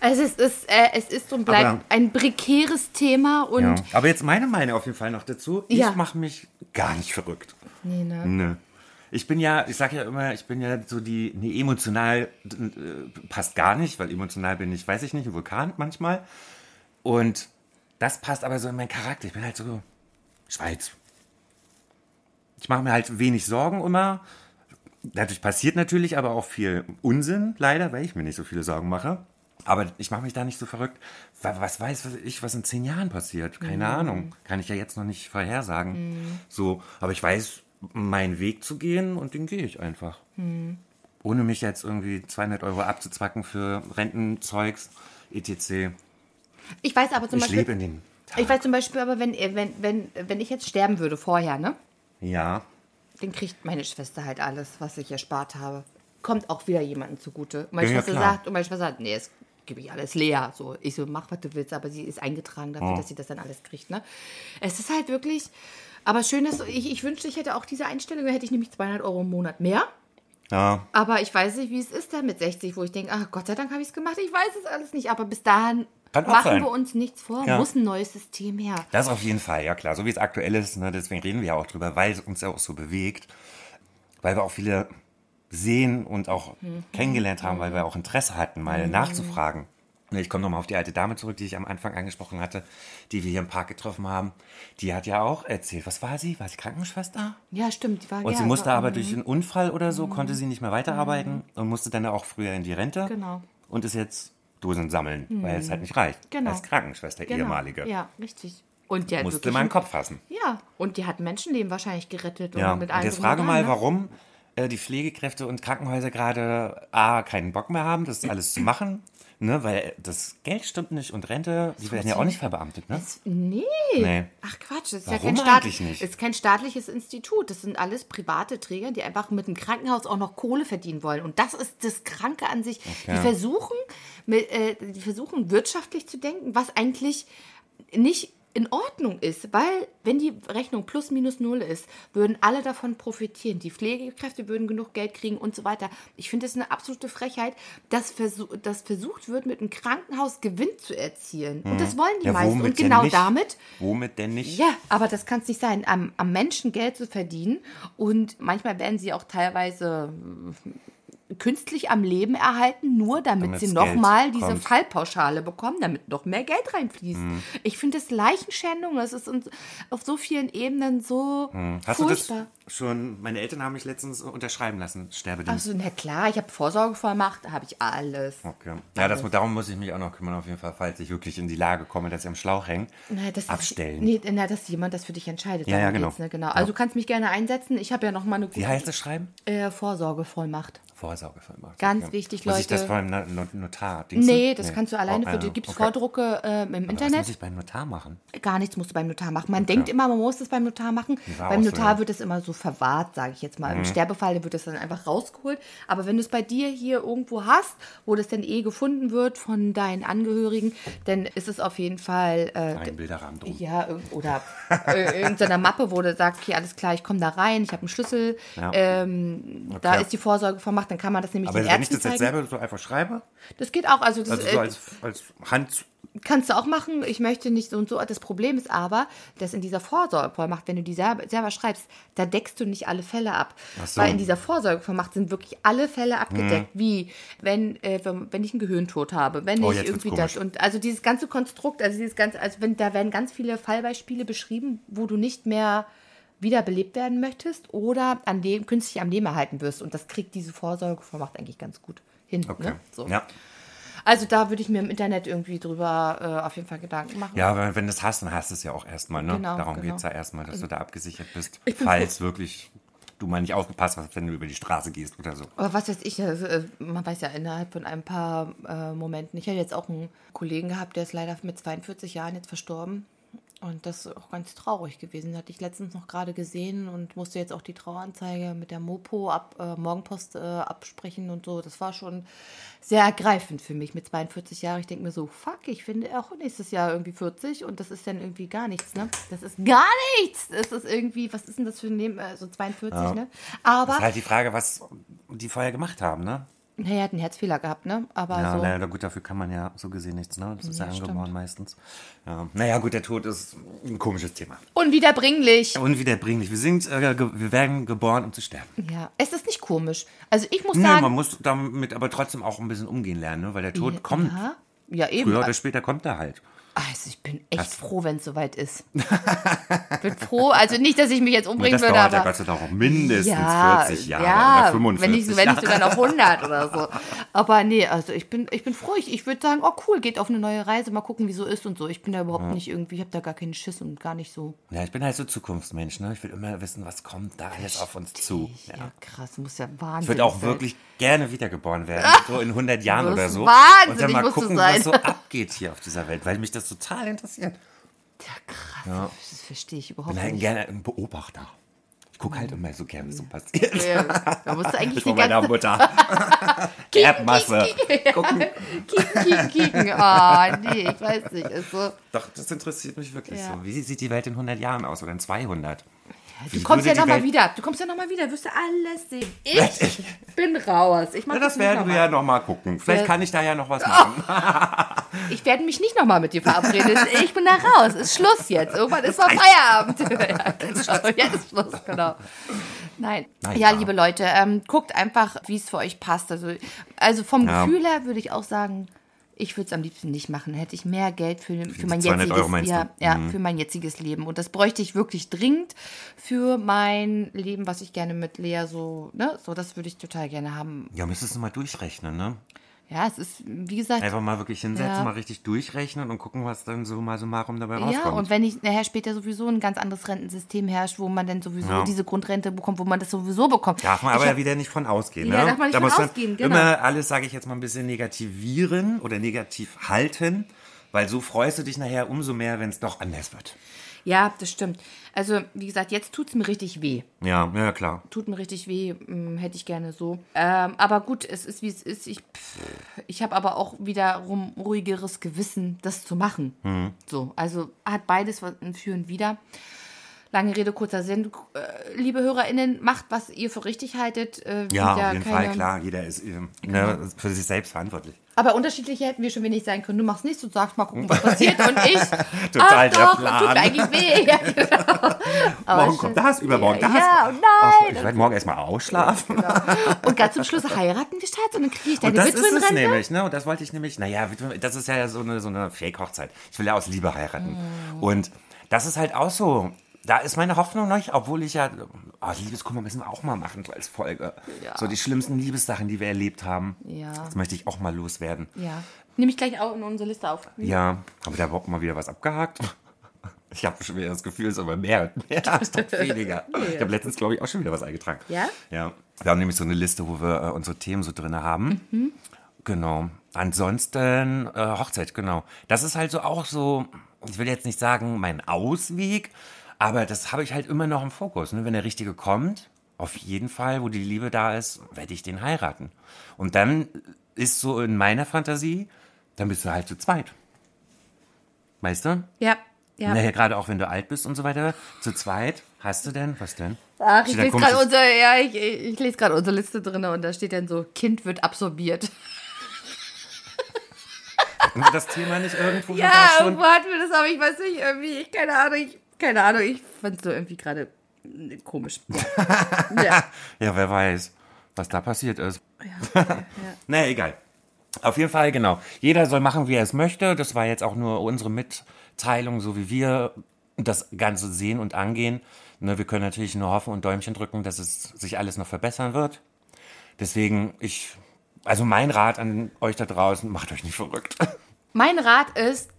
Also es ist, äh, es ist und bleibt Aber- ein prekäres Thema und Ja. Aber jetzt meine Meinung auf jeden Fall noch dazu. Ich Ja. mache mich gar nicht verrückt. nee, ne? Nö. Ich bin ja, ich sage ja immer, ich bin ja so die, nee, emotional äh, passt gar nicht, weil emotional bin ich, weiß ich nicht, ein Vulkan manchmal. Und das passt aber so in meinen Charakter. Ich bin halt so Schweiz. Ich mache mir halt wenig Sorgen immer. Dadurch passiert natürlich aber auch viel Unsinn, leider, weil ich mir nicht so viele Sorgen mache. Aber ich mache mich da nicht so verrückt. Wa- Was weiß ich, was in zehn Jahren passiert? Keine Ahnung. Kann ich ja jetzt noch nicht vorhersagen. So, aber ich weiß, meinen Weg zu gehen und den gehe ich einfach. Ohne mich jetzt irgendwie 200 Euro abzuzwacken für Rentenzeugs, etc. Ich weiß aber zum Ich Beispiel, lebe in den Tag. ich weiß zum Beispiel aber, wenn, wenn, wenn, wenn ich jetzt sterben würde vorher, ne? Ja, Dann kriegt meine Schwester halt alles, was ich erspart habe. Kommt auch wieder jemandem zugute. Meine Ja, ja, Schwester klar. sagt, und meine Schwester sagt, nee, das gebe ich alles leer. So, ich so, mach, was du willst, aber sie ist eingetragen dafür, Oh. dass sie das dann alles kriegt. Ne? Es ist halt wirklich, aber schön, dass ich, ich wünschte, ich hätte auch diese Einstellung, da hätte ich nämlich 200 Euro im Monat mehr. ja. Aber ich weiß nicht, wie es ist dann mit 60, wo ich denke, ach Gott sei Dank habe ich es gemacht. Ich weiß es alles nicht. Aber bis dahin Kann machen sein. wir uns nichts vor. Ja. Muss ein neues System her. Das auf jeden Fall, ja klar. So wie es aktuell ist, ne, deswegen reden wir ja auch drüber, weil es uns ja auch so bewegt. Weil wir auch viele sehen und auch kennengelernt haben, weil wir auch Interesse hatten, mal nachzufragen. Ich komme nochmal auf die alte Dame zurück, die ich am Anfang angesprochen hatte, die wir hier im Park getroffen haben. Die hat ja auch erzählt, was war sie? War sie Krankenschwester? Ja, stimmt. Die war, Und ja, sie musste war- aber durch einen Unfall oder so, konnte sie nicht mehr weiterarbeiten und musste dann auch früher in die Rente. Genau. Und ist jetzt Dosen sammeln, weil es halt nicht reicht. Genau. Als Krankenschwester, Genau. ehemalige. Ja, richtig. Und die Musste den Kopf fassen. Ja, und die hat Menschenleben wahrscheinlich gerettet. Ja, und und mit allem jetzt frage und mal, ne? warum äh, die Pflegekräfte und Krankenhäuser gerade A, keinen Bock mehr haben, das alles zu machen. Ne, weil das Geld stimmt nicht und Rente, die werden ja auch nicht verbeamtet, ne? Es- Nee. Nee. Ach Quatsch, das ist ja Warum kein, Staat, nicht? ist kein staatliches Institut. Das sind alles private Träger, die einfach mit dem Krankenhaus auch noch Kohle verdienen wollen. Und das ist das Kranke an sich. Die, versuchen, mit, äh, die versuchen wirtschaftlich zu denken, was eigentlich nicht in Ordnung ist, weil wenn die Rechnung plus minus null ist, würden alle davon profitieren. Die Pflegekräfte würden genug Geld kriegen und so weiter. Ich finde es eine absolute Frechheit, dass, versuch, dass versucht wird, mit einem Krankenhaus Gewinn zu erzielen. Und das wollen die Ja, meisten. Und genau damit Womit denn nicht? ja, aber das kann es nicht sein, am, am Menschen Geld zu verdienen. Und manchmal werden sie auch teilweise künstlich am Leben erhalten, nur damit Damit's sie nochmal diese kommt. Fallpauschale bekommen, damit noch mehr Geld reinfließt. Mhm. Ich finde das Leichenschändung, das ist uns auf so vielen Ebenen so Mhm. Hast furchtbar. du das schon, meine Eltern haben mich letztens unterschreiben lassen, Sterbedienst. Also, na klar, ich habe Vorsorgevollmacht, da habe ich alles. Okay. Ja, das, darum muss ich mich auch noch kümmern, auf jeden Fall, falls ich wirklich in die Lage komme, dass ich am Schlauch hänge. Na, das Abstellen. Ist, nee, na, dass jemand das für dich entscheidet. Ja, ja, genau. ne? genau. Also du kannst mich gerne einsetzen. Ich habe ja noch mal eine gute Wie heißt das Schreiben? äh, Vorsorgevollmacht. Vorsorgevollmacht. Ganz wichtig, Muss ich das Leute. beim No- No- Notar? Nee, das kannst du alleine Oh, für. Gibt es okay. Vordrucke äh, im Aber Was Internet? muss ich beim Notar machen? Gar nichts musst du beim Notar machen. Man denkt immer, man muss das beim Notar machen. Beim so, Notar. Mhm. wird es immer so verwahrt, sage ich jetzt mal. Im Sterbefall wird es dann einfach rausgeholt. Aber wenn du es bei dir hier irgendwo hast, wo das dann eh gefunden wird von deinen Angehörigen, dann ist es auf jeden Fall äh, Ein Bilderrahmen drum. Ja, oder äh, irgendeiner Mappe, wo du sagst, okay, alles klar, ich komme da rein, ich habe einen Schlüssel, Ja. ähm, da Okay. ist die Vorsorge vermacht, dann kann man das nämlich Aber den wenn ich das jetzt zeigen. selber so einfach schreibe, Das geht auch, also das also äh, so als, als Hand. kannst du auch machen. Ich möchte nicht so und so. Das Problem ist aber, dass in dieser Vorsorgevollmacht, wenn du die selber, schreibst, da deckst du nicht alle Fälle ab. So. Mhm. Weil in dieser Vorsorgevollmacht sind wirklich alle Fälle abgedeckt. Wie, wenn, äh, wenn, ich einen Gehirntod habe, wenn Oh, ich irgendwie das. Und also dieses ganze Konstrukt, also dieses ganze, also wenn, da werden ganz viele Fallbeispiele beschrieben, wo du nicht mehr wiederbelebt werden möchtest oder an dem künstlich am Leben erhalten wirst. Und das kriegt diese Vorsorgevollmacht eigentlich ganz gut hin. Okay. Ne? So. Ja. Also da würde ich mir im Internet irgendwie drüber äh, auf jeden Fall Gedanken machen. ja, aber wenn du es hast, dann hast du es ja auch erstmal. Ne? Genau, Darum genau. geht es ja erstmal, dass du da abgesichert bist, falls wirklich du mal nicht aufgepasst hast, wenn du über die Straße gehst oder so. Aber was weiß ich, also, man weiß ja innerhalb von ein paar äh, Momenten. Ich hatte jetzt auch einen Kollegen gehabt, der ist leider mit 42 Jahren jetzt verstorben. Und das ist auch ganz traurig gewesen. Hatte ich letztens noch gerade gesehen und musste jetzt auch die Traueranzeige mit der Mopo ab äh, Morgenpost äh, absprechen und so. Das war schon sehr ergreifend für mich mit 42 Jahren. Ich denke mir so, fuck, ich finde auch nächstes Jahr irgendwie 40 und das ist dann irgendwie gar nichts, ne? Das ist gar nichts. Das ist irgendwie, was ist denn das für ein Leben? Also 42, Ja. ne? Aber, Ist halt die Frage, was die vorher gemacht haben, ne? Naja, er hat einen Herzfehler gehabt, ne? Aber Ja, so. naja, gut, dafür kann man ja so gesehen nichts, ne? Das ist ja, Ja, angeboren stimmt. meistens. Ja. Naja, gut, der Tod ist ein komisches Thema. Unwiederbringlich. Unwiederbringlich. Wir sind, äh, wir werden geboren, um zu sterben. Ja, es ist nicht komisch. Also ich muss Nee, sagen. man muss damit aber trotzdem auch ein bisschen umgehen lernen, ne? Weil der Tod kommt. Ja, ja eben. Früher oder später kommt er halt. Also ich bin echt Das- froh, wenn es soweit ist. bin froh, also nicht, dass ich mich jetzt umbringen das würde, dauert ja Gott sei Dank auch mindestens ja, 40 Jahre ja, oder 45 wenn wenn Jahre. nicht sogar noch 100 oder so. Aber nee, also ich bin, ich bin froh. Ich, ich würde sagen, oh cool, geht auf eine neue Reise, mal gucken, wie so ist und so. Ich bin da überhaupt nicht irgendwie, ich habe da gar keinen Schiss und gar nicht so. Ja, ich bin halt so Zukunftsmensch, ne? Ich will immer wissen, was kommt da alles auf uns zu. Ja, Ja. krass, muss ja Wahnsinn Ich würde auch sein. wirklich gerne wiedergeboren werden, so in 100 Jahren Das oder so. wahnsinnig, und dann mal gucken, sein. was so abgeht hier auf dieser Welt, weil mich das total interessiert. Ja, krass, das verstehe ich überhaupt halt nicht. gerne ein Beobachter. Ich gucke halt immer so gerne, was so passiert. Ja, da musst du eigentlich die meiner ganze Mutter. Erdmasse. Gucken. Kicken, kicken, kicken. Ah, nee, ich weiß nicht. Ist so. Doch, das interessiert mich wirklich Ja. so. Wie sieht die Welt in 100 Jahren aus oder in 200? Du Wie kommst ja nochmal wieder. Du kommst ja nochmal wieder. Wirst du alles sehen. Ich bin raus. Ich, Ja, das werden noch wir mal. ja nochmal gucken. Vielleicht Ja. kann ich da ja noch was machen. ich werde mich nicht nochmal mit dir verabreden. Ich bin da raus. Ist Schluss jetzt. Irgendwann ist mal Feierabend. ja, genau. Jetzt ist Schluss, genau. Nein. Ja. liebe Leute, ähm, guckt einfach, wie es für euch passt. Also, also vom Ja. Gefühl her würde ich auch sagen, ich würde es am liebsten nicht machen. Hätte ich mehr Geld für, für mein 200 jetziges ja, ja, Mhm. für mein jetziges Leben. Und das bräuchte ich wirklich dringend für mein Leben, was ich gerne mit Lea so, ne, so, das würde ich total gerne haben. Ja, müsstest du mal durchrechnen, ne? Ja, es ist, wie gesagt, Einfach mal wirklich hinsetzen, Ja. mal richtig durchrechnen und gucken, was dann so mal so marum dabei Ja, rauskommt. und wenn ich nachher später sowieso ein ganz anderes Rentensystem herrscht, wo man dann sowieso Ja. diese Grundrente bekommt, wo man das sowieso bekommt. Darf man Ich aber hab- ja wieder nicht von ausgehen. Ja, ne? darf man nicht da von ausgehen, genau. immer alles, sage ich jetzt mal, ein bisschen negativieren oder negativ halten, weil so freust du dich nachher umso mehr, wenn es doch anders wird. Ja, das stimmt. Also, wie gesagt, jetzt tut es mir richtig weh. Ja, ja, klar. Tut mir richtig weh, hm, hätte ich gerne so. Ähm, aber gut, es ist wie es ist. Ich, pff, ich habe aber auch wiederum ruhigeres Gewissen, das zu machen. Mhm. So, also hat beides was- Für und Wider. Lange Rede, kurzer Sinn. Äh, liebe HörerInnen, macht, was ihr für richtig haltet. Äh, Ja, auf jeden keine- Fall, klar. Jeder ist ähm, Genau. ne, für sich selbst verantwortlich. Aber unterschiedliche hätten wir schon wenig sein können. Du machst nichts und sagst, mal gucken, was passiert. Und ich, Total ach der doch, Plan. tut mir eigentlich weh. Ja, genau. Morgen kommt das, übermorgen das. Ja, und Ach, nein. ich werde morgen erstmal ausschlafen. Und ganz zum Schluss heiraten wir statt und dann kriege ich deine das ist es nämlich, ne? Und das wollte ich nämlich, naja, das ist ja so eine, so eine Fake-Hochzeit. Ich will ja aus Liebe heiraten. Mm. Und das ist halt auch so. Da ist meine Hoffnung noch, obwohl ich ja, oh, Liebeskummer müssen wir auch mal machen, als Folge. Ja. So die schlimmsten Liebessachen, die wir erlebt haben. Ja. Das möchte ich auch mal loswerden. Ja. Nehme ich gleich auch in unsere Liste auf. Ja, aber da überhaupt mal wieder was abgehakt. Ich habe schon wieder das Gefühl, es ist aber mehr und mehr statt weniger. Ich habe letztens, glaube ich, auch schon wieder was eingetragen. Ja? Ja. Wir haben nämlich so eine Liste, wo wir äh, unsere Themen so drin haben. Mhm. Genau. Ansonsten äh, Hochzeit, genau. Das ist halt so auch so, ich will jetzt nicht sagen, mein Ausweg, aber das habe ich halt immer noch im Fokus. Ne? Wenn der Richtige kommt, auf jeden Fall, wo die Liebe da ist, werde ich den heiraten. Und dann ist so in meiner Fantasie, dann bist du halt zu zweit. Weißt du? Ja. Ja. Naja, gerade auch wenn du alt bist und so weiter. Zu zweit hast du denn? Was denn? Ach, ich Steht lese gerade unsere, ja, ich, ich lese gerade unsere Liste drin und da steht dann so, Kind wird absorbiert. Hatten wir das Thema nicht irgendwo Ja, irgendwo hatten wir das, aber ich weiß nicht, irgendwie, ich, keine Ahnung, ich, keine Ahnung, ich fand es so irgendwie gerade äh, komisch. Ja. ja. Ja, wer weiß, was da passiert ist. ja. Naja, egal. Auf jeden Fall, genau. Jeder soll machen, wie er es möchte. Das war jetzt auch nur unsere Mitteilung, so wie wir das Ganze sehen und angehen. Ne, wir können natürlich nur hoffen und Däumchen drücken, dass es sich alles noch verbessern wird. Deswegen, ich, also mein Rat an euch da draußen, macht euch nicht verrückt. Mein Rat ist,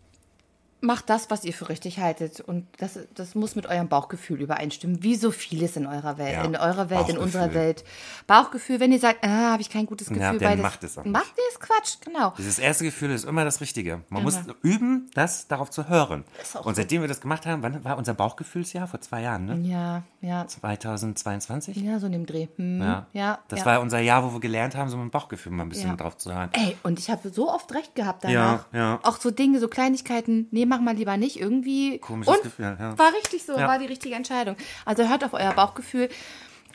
macht das, was ihr für richtig haltet. Und das, das muss mit eurem Bauchgefühl übereinstimmen. Wie so vieles in eurer Welt, Ja, in eurer Welt, in unserer. Welt. Bauchgefühl, wenn ihr sagt, ah, habe ich kein gutes Gefühl, Ja, weil das macht es auch nicht. macht ihr es Quatsch, genau. Dieses erste Gefühl ist immer das Richtige. Man Genau. muss üben, das darauf zu hören. Und seitdem wir das gemacht haben, wann war unser Bauchgefühlsjahr? Vor zwei Jahren, ne? Ja, ja, 2022? ja, so in dem Dreh. Hm, Ja. ja, Das ja. war unser Jahr, wo wir gelernt haben, so mit dem Bauchgefühl mal ein bisschen drauf zu hören. Ey, und ich habe so oft recht gehabt danach. Ja, ja. Auch so Dinge, so Kleinigkeiten, nee, mach mal lieber nicht. Irgendwie. Komisches und Gefühl, ja. War richtig so, Ja. war die richtige Entscheidung. Also hört auf euer Bauchgefühl.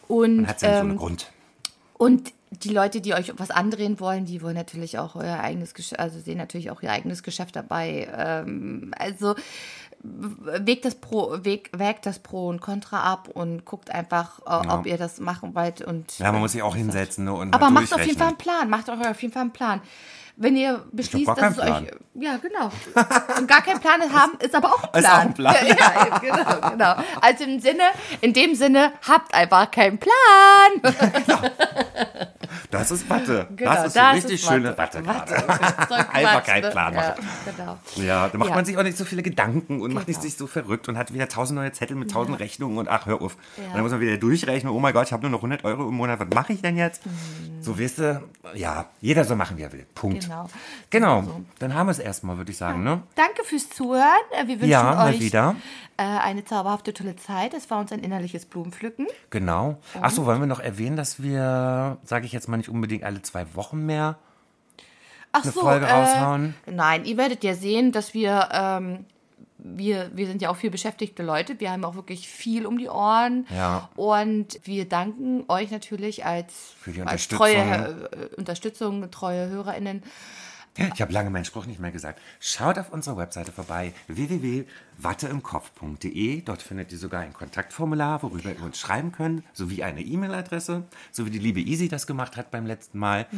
Und, Man hat ja nicht ohne ähm, Grund. und die Leute, die euch was andrehen wollen, die wollen natürlich auch euer eigenes Geschäft, also sehen natürlich auch ihr eigenes Geschäft dabei. Ähm, also wägt das Pro, wägt, wägt das Pro und Contra ab und guckt einfach, äh, ob ihr das machen wollt. Und, Ja, man muss sich auch hinsetzen ne, und aber macht auf jeden Fall einen. Plan. Macht euch auf jeden Fall einen Plan. Wenn ihr beschließt, dass es keinen euch. Ja, genau. Und gar keinen Plan haben, ist aber auch ein Plan. Ist auch ein Plan. Ja, ja, genau, genau. Also im Sinne, in dem Sinne, habt einfach keinen Plan. Das ist Watte. Genau, das ist so richtig schöne Watte, gerade. Einfach keinen Plan Ja, machen. genau. Ja, da macht Ja. man sich auch nicht so viele Gedanken und macht nicht Genau. sich so verrückt und hat wieder tausend neue Zettel mit tausend Rechnungen und ach, hör auf. Ja. Und dann muss man wieder durchrechnen, oh mein Gott, ich habe nur noch 100 Euro im Monat, was mache ich denn jetzt? So, weißt du, ja, jeder so machen, wie er will. Punkt. Genau. Genau, dann haben wir es erstmal, würde ich sagen, ne? Danke fürs Zuhören. Äh, Wir wünschen Ja, euch wieder. Äh, eine zauberhafte, tolle Zeit. Es war uns ein innerliches Blumenpflücken. Genau. Ach so, wollen wir noch erwähnen, dass wir, sage ich jetzt mal nicht unbedingt alle zwei Wochen mehr, Ach Eine so, Folge äh, raushauen? Nein, ihr werdet ja sehen, dass wir, ähm, wir, wir sind ja auch viel beschäftigte Leute. Wir haben auch wirklich viel um die Ohren. Ja. Und wir danken euch natürlich als, Für die als Unterstützung. treue äh, Unterstützung, treue HörerInnen. Ich habe lange meinen Spruch nicht mehr gesagt. Schaut auf unserer Webseite vorbei, www.watteimkopf.de. Dort findet ihr sogar ein Kontaktformular, worüber ihr uns schreiben könnt, sowie eine E-Mail-Adresse, so wie die liebe Easy das gemacht hat beim letzten Mal.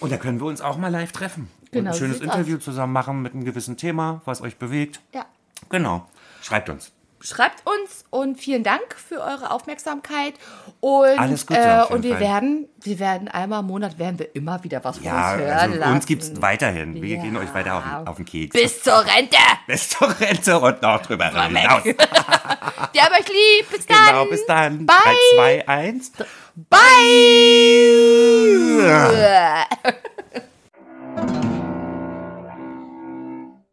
Und da können wir uns auch mal live treffen und Genau, ein so schönes Interview zusammen machen mit einem gewissen Thema, was euch bewegt. Ja. Genau. Schreibt uns schreibt uns und vielen Dank für eure Aufmerksamkeit. Und, Alles Gute äh, und wir Fall. werden, wir werden einmal im Monat werden wir immer wieder was von ja, uns hören. Also uns gibt es weiterhin. Wir ja. gehen euch weiter auf, auf, den Keks. Bis zur Rente! Bis zur Rente und noch drüber hinaus. wir haben euch lieb. Bis dann. Genau, bis dann. Bye. 3, 2, 1. Bye! Bye.